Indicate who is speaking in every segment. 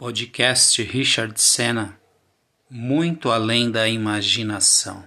Speaker 1: Podcast Richard Senna Muito além da imaginação.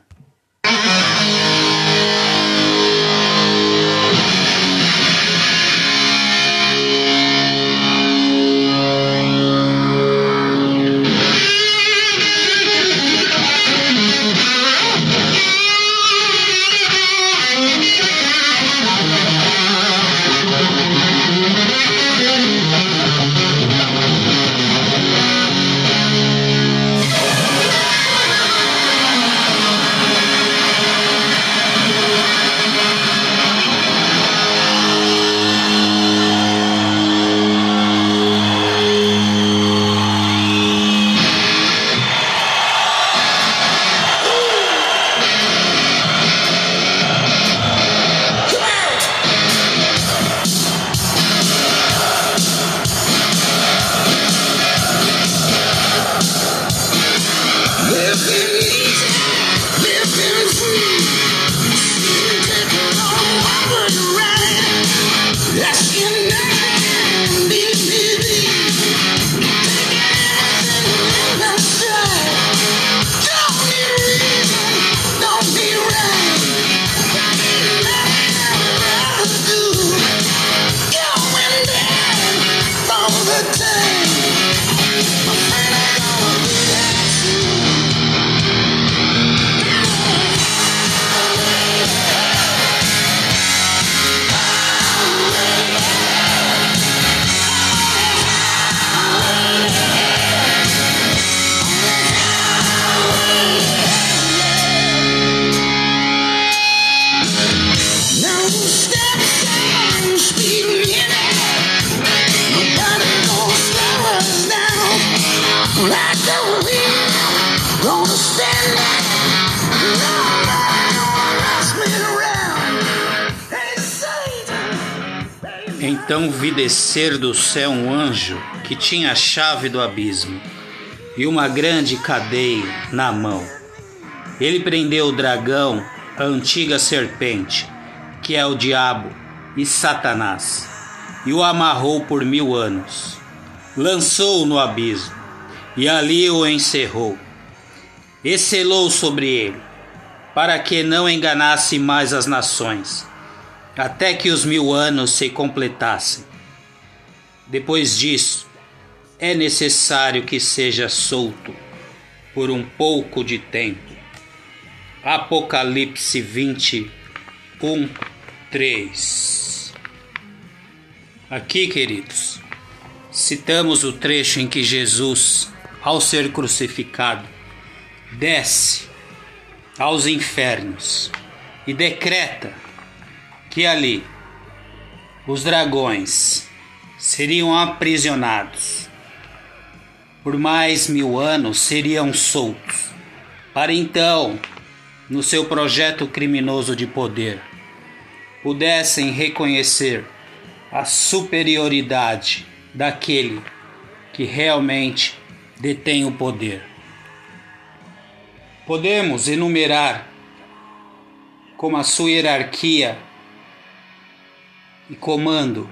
Speaker 1: Então vi descer do céu um anjo que tinha a chave do abismo e uma grande cadeia na mão. Ele prendeu o dragão, a antiga serpente, que é o diabo e Satanás, e o amarrou por mil anos. Lançou-o no abismo e ali o encerrou. E selou sobre ele, para que não enganasse mais as nações até que os mil anos se completassem. Depois disso, é necessário que seja solto por um pouco de tempo. Apocalipse 21, 3. Aqui, queridos, citamos o trecho em que Jesus, ao ser crucificado, desce aos infernos e decreta que ali os dragões seriam aprisionados. Por mais mil anos seriam soltos, para então, no seu projeto criminoso de poder, pudessem reconhecer a superioridade daquele que realmente detém o poder. Podemos enumerar como a sua hierarquia e comando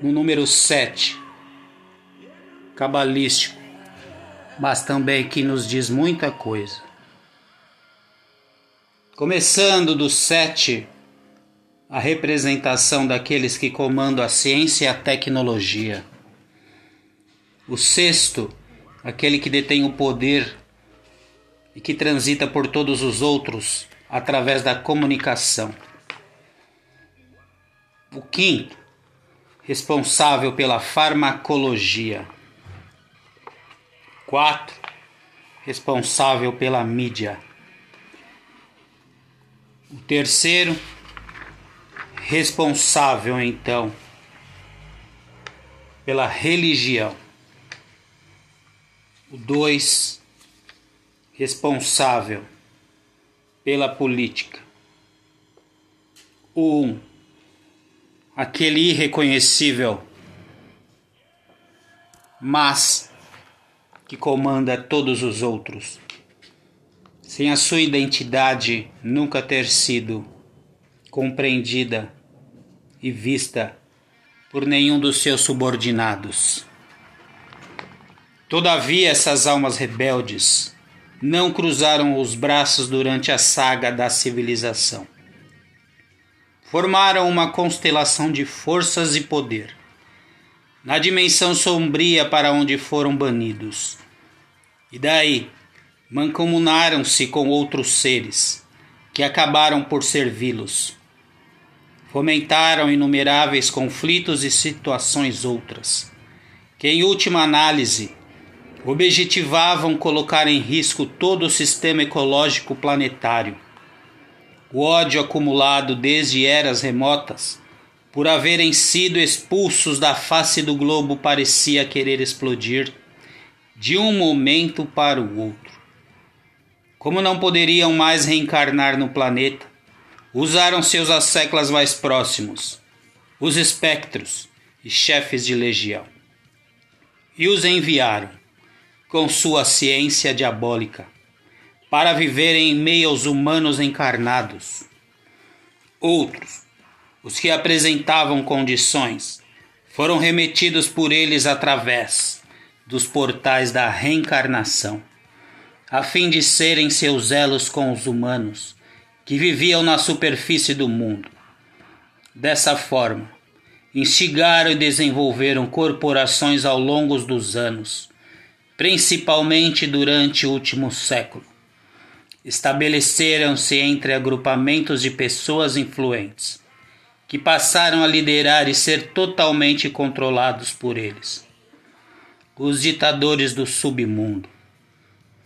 Speaker 1: no número 7, cabalístico, mas também que nos diz muita coisa. Começando do 7, a representação daqueles que comandam a ciência e a tecnologia. O sexto, aquele que detém o poder e que transita por todos os outros através da comunicação. O quinto, responsável pela farmacologia. Quatro, responsável pela mídia. O terceiro, responsável então pela religião. O dois, responsável pela política. O um, aquele irreconhecível, mas que comanda todos os outros, sem a sua identidade nunca ter sido compreendida e vista por nenhum dos seus subordinados. Todavia, essas almas rebeldes não cruzaram os braços durante a saga da civilização. Formaram uma constelação de forças e poder, na dimensão sombria para onde foram banidos. E daí, mancomunaram-se com outros seres, que acabaram por servi-los. Fomentaram inumeráveis conflitos e situações outras, que, em última análise, objetivavam colocar em risco todo o sistema ecológico planetário. O ódio acumulado desde eras remotas, por haverem sido expulsos da face do globo, parecia querer explodir de um momento para o outro. Como não poderiam mais reencarnar no planeta, usaram seus asseclas mais próximos, os espectros e chefes de legião, e os enviaram com sua ciência diabólica, para viverem em meio aos humanos encarnados. Outros, os que apresentavam condições, foram remetidos por eles através dos portais da reencarnação, a fim de serem seus elos com os humanos que viviam na superfície do mundo. Dessa forma, instigaram e desenvolveram corporações ao longo dos anos principalmente durante o último século. Estabeleceram-se entre agrupamentos de pessoas influentes, que passaram a liderar e ser totalmente controlados por eles. Os ditadores do submundo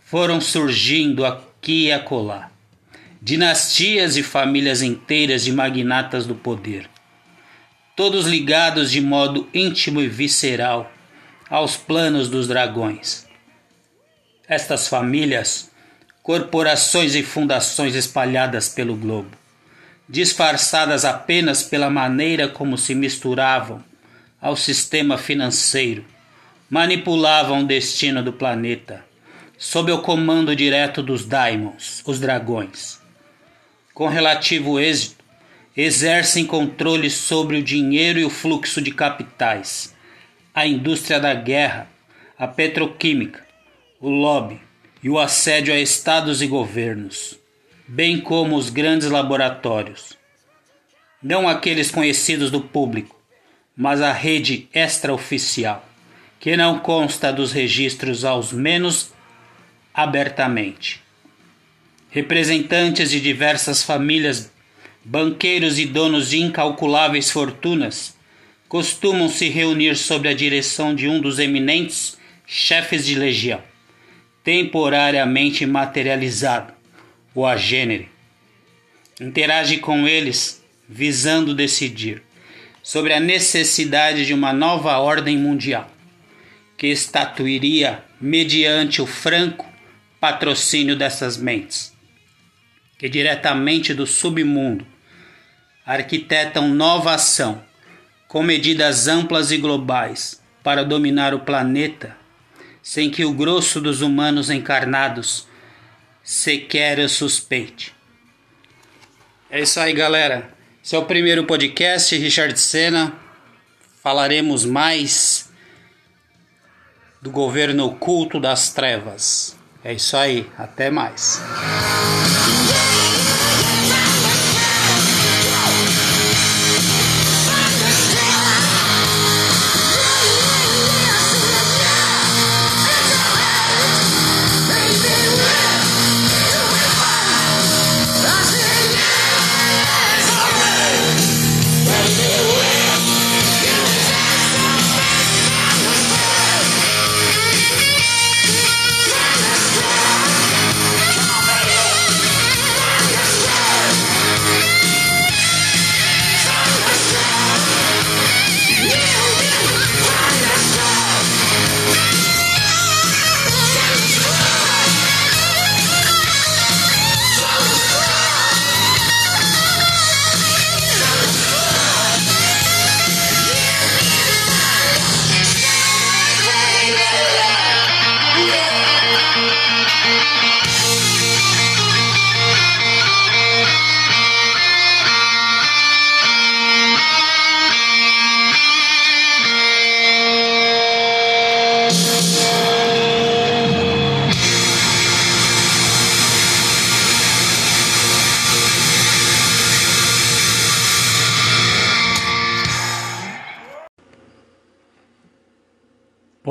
Speaker 1: foram surgindo aqui e acolá, dinastias e famílias inteiras de magnatas do poder, todos ligados de modo íntimo e visceral aos planos dos dragões estas famílias, corporações e fundações espalhadas pelo globo, disfarçadas apenas pela maneira como se misturavam ao sistema financeiro, manipulavam o destino do planeta, sob o comando direto dos daimons, os dragões. Com relativo êxito, exercem controle sobre o dinheiro e o fluxo de capitais, a indústria da guerra, a petroquímica, o lobby e o assédio a estados e governos, bem como os grandes laboratórios. Não aqueles conhecidos do público, mas a rede extraoficial, que não consta dos registros aos menos abertamente. Representantes de diversas famílias, banqueiros e donos de incalculáveis fortunas costumam se reunir sob a direção de um dos eminentes chefes de legião temporariamente materializado, o agênere. Interage com eles visando decidir sobre a necessidade de uma nova ordem mundial, que estatuiria mediante o franco patrocínio dessas mentes, que diretamente do submundo arquitetam nova ação com medidas amplas e globais para dominar o planeta sem que o grosso dos humanos encarnados sequer o suspeite. É isso aí, galera. Esse é o primeiro podcast, Richard Senna. Falaremos mais do governo oculto das trevas. É isso aí, até mais.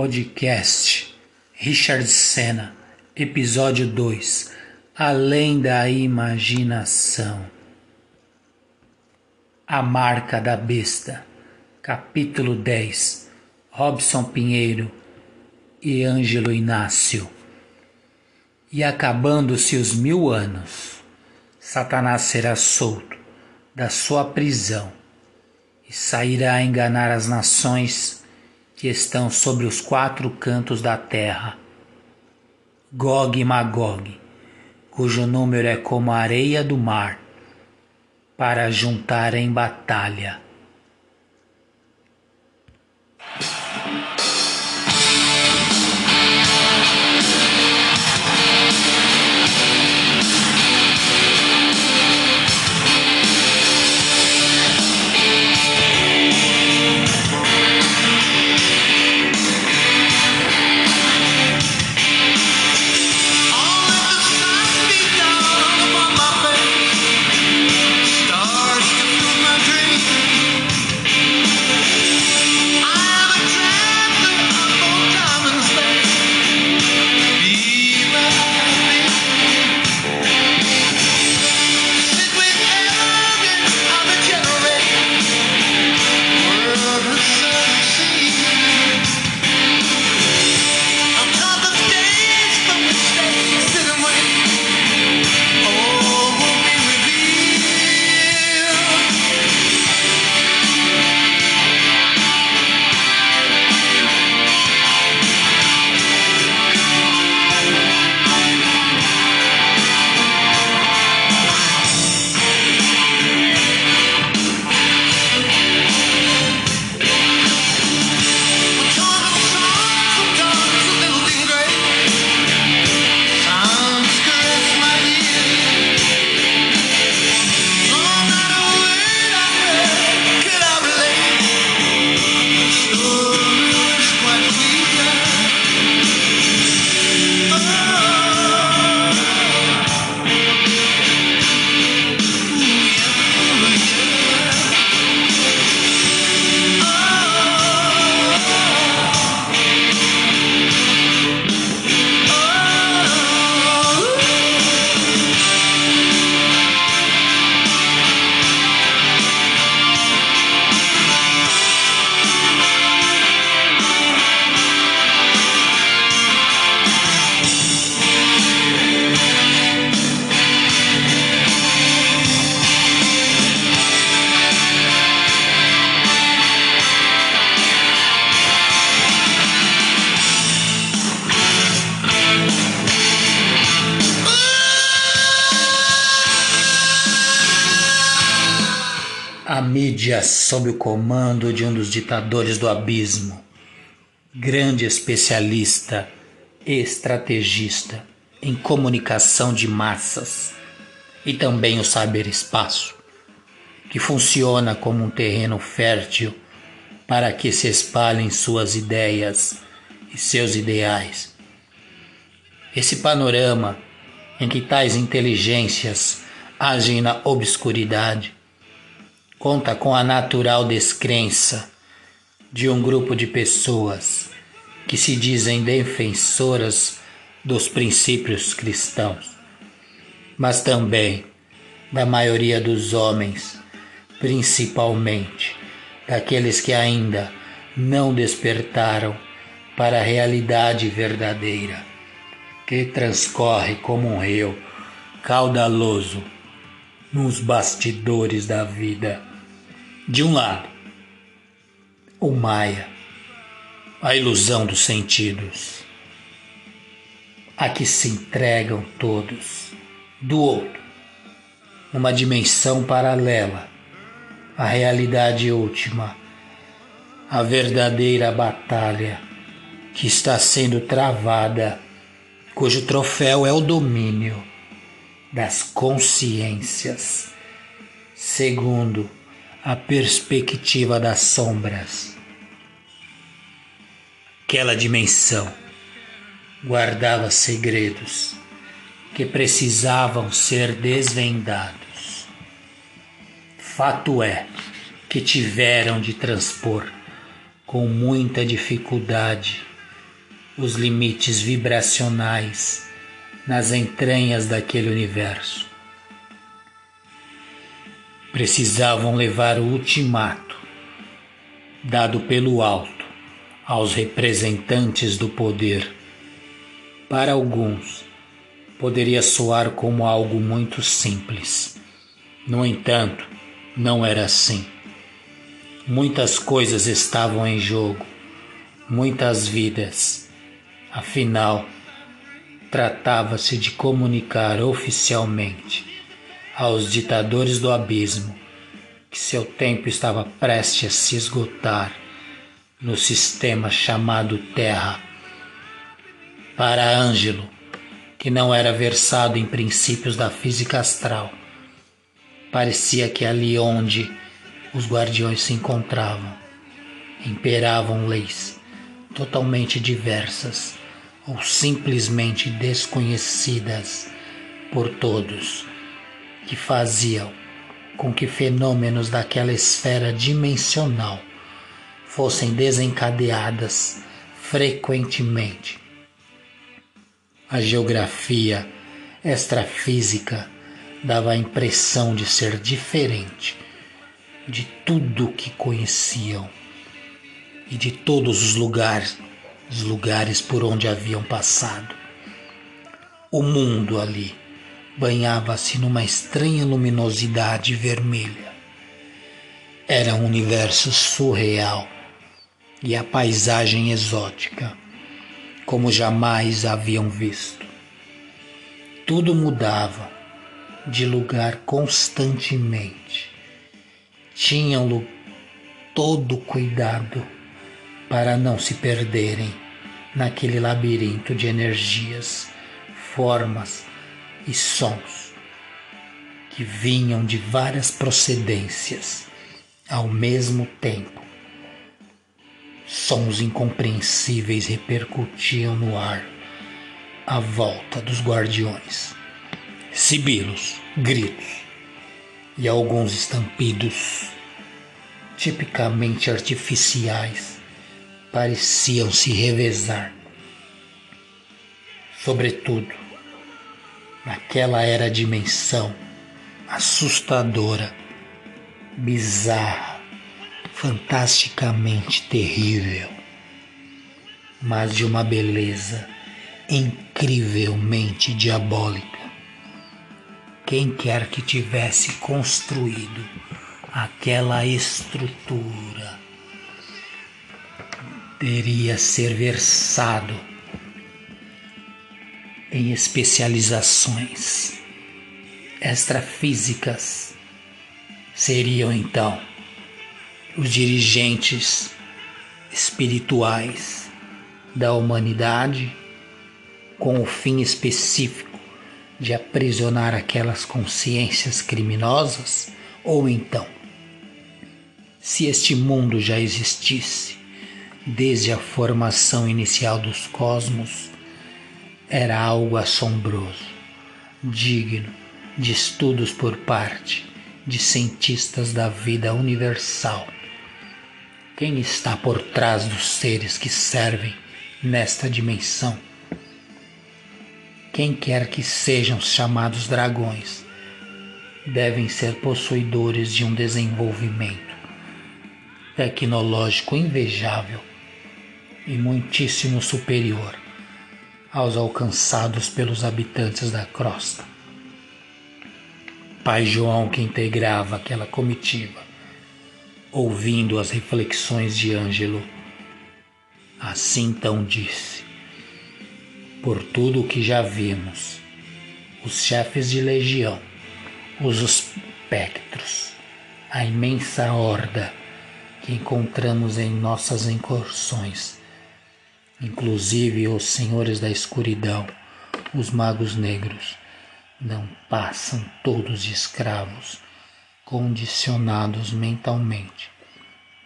Speaker 2: Podcast Richard Senna, Episódio 2 Além da Imaginação. A Marca da Besta, Capítulo 10 Robson Pinheiro e Ângelo Inácio. E acabando-se os mil anos, Satanás será solto da sua prisão e sairá a enganar as nações que estão sobre os quatro cantos da terra. Gog e Magog, cujo número é como a areia do mar, para juntar em batalha. Sob o comando de um dos ditadores do abismo, grande especialista e estrategista em comunicação de massas e também o cyberespaço, que funciona como um terreno fértil para que se espalhem suas ideias e seus ideais. Esse panorama em que tais inteligências agem na obscuridade conta com a natural descrença de um grupo de pessoas que se dizem defensoras dos princípios cristãos, mas também da maioria dos homens, principalmente daqueles que ainda não despertaram para a realidade verdadeira, que transcorre como um rio caudaloso nos bastidores da vida. De um lado, o Maia, a ilusão dos sentidos, a que se entregam todos. Do outro, uma dimensão paralela, a realidade última, a verdadeira batalha que está sendo travada, cujo troféu é o domínio das consciências, segundo a perspectiva das sombras. Aquela dimensão guardava segredos que precisavam ser desvendados. Fato é que tiveram de transpor com muita dificuldade os limites vibracionais nas entranhas daquele universo. Precisavam levar o ultimato dado pelo alto aos representantes do poder. Para alguns, poderia soar como algo muito simples. No entanto, não era assim. Muitas coisas estavam em jogo, muitas vidas. Afinal, tratava-se de comunicar oficialmente aos ditadores do abismo que seu tempo estava prestes a se esgotar no sistema chamado Terra. Para Ângelo, que não era versado em princípios da física astral, parecia que ali onde os guardiões se encontravam. Imperavam leis totalmente diversas ou simplesmente desconhecidas por todos, que faziam com que fenômenos daquela esfera dimensional fossem desencadeadas frequentemente. A geografia extrafísica dava a impressão de ser diferente de tudo que conheciam e de todos os lugares, os lugares por onde haviam passado. O mundo ali banhava-se numa estranha luminosidade vermelha. Era um universo surreal e a paisagem exótica, como jamais haviam visto. Tudo mudava de lugar constantemente tinham todo cuidado para não se perderem naquele labirinto de energias, formas e sons que vinham de várias procedências ao mesmo tempo. Sons incompreensíveis repercutiam no ar à volta dos guardiões. Sibilos, gritos, e alguns estampidos, tipicamente artificiais, pareciam se revezar. Sobretudo, naquela era dimensão assustadora, bizarra, fantasticamente terrível, mas de uma beleza incrivelmente diabólica. Quem quer que tivesse construído aquela estrutura teria ser versado em especializações extrafísicas seriam então os dirigentes espirituais da humanidade com o fim específico de aprisionar aquelas consciências criminosas? Ou então, se este mundo já existisse desde a formação inicial dos cosmos, era algo assombroso, digno de estudos por parte de cientistas da vida universal. Quem está por trás dos seres que servem nesta dimensão? quem quer que sejam chamados dragões, devem ser possuidores de um desenvolvimento tecnológico invejável e muitíssimo superior aos alcançados pelos habitantes da crosta. Pai João, que integrava aquela comitiva, ouvindo as reflexões de Ângelo, assim então disse: por tudo o que já vimos. Os chefes de legião, os espectros, a imensa horda que encontramos em nossas incursões, inclusive os senhores da escuridão, os magos negros, não passam todos escravos, condicionados mentalmente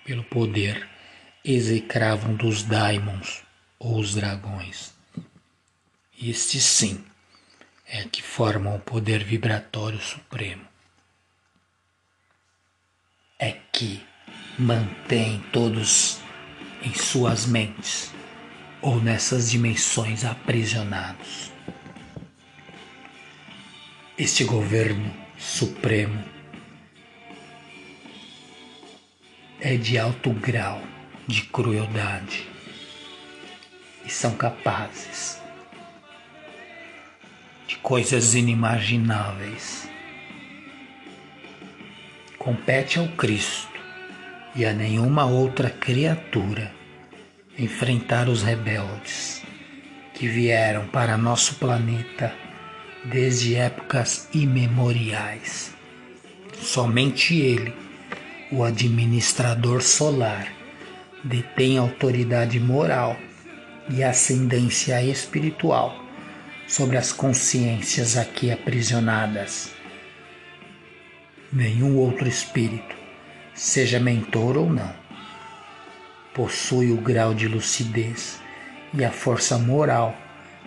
Speaker 2: pelo poder execravam dos daimons ou os dragões. Este sim é que formam o poder vibratório supremo. É que mantém todos em suas mentes ou nessas dimensões aprisionados. Este governo supremo é de alto grau de crueldade e são capazes de coisas inimagináveis. Compete ao Cristo e a nenhuma outra criatura enfrentar os rebeldes que vieram para nosso planeta desde épocas imemoriais. Somente ele, o administrador solar, detém autoridade moral e ascendência espiritual sobre as consciências aqui aprisionadas. Nenhum outro espírito, seja mentor ou não, possui o grau de lucidez e a força moral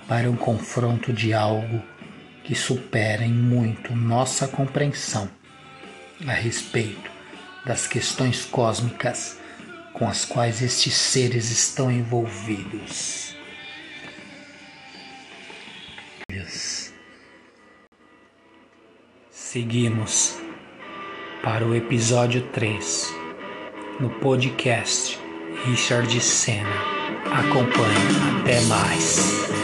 Speaker 2: para um confronto de algo que supera em muito nossa compreensão a respeito das questões cósmicas com as quais estes seres estão envolvidos. Seguimos para o episódio 3 no podcast Richard Senna. Acompanhe. Até mais.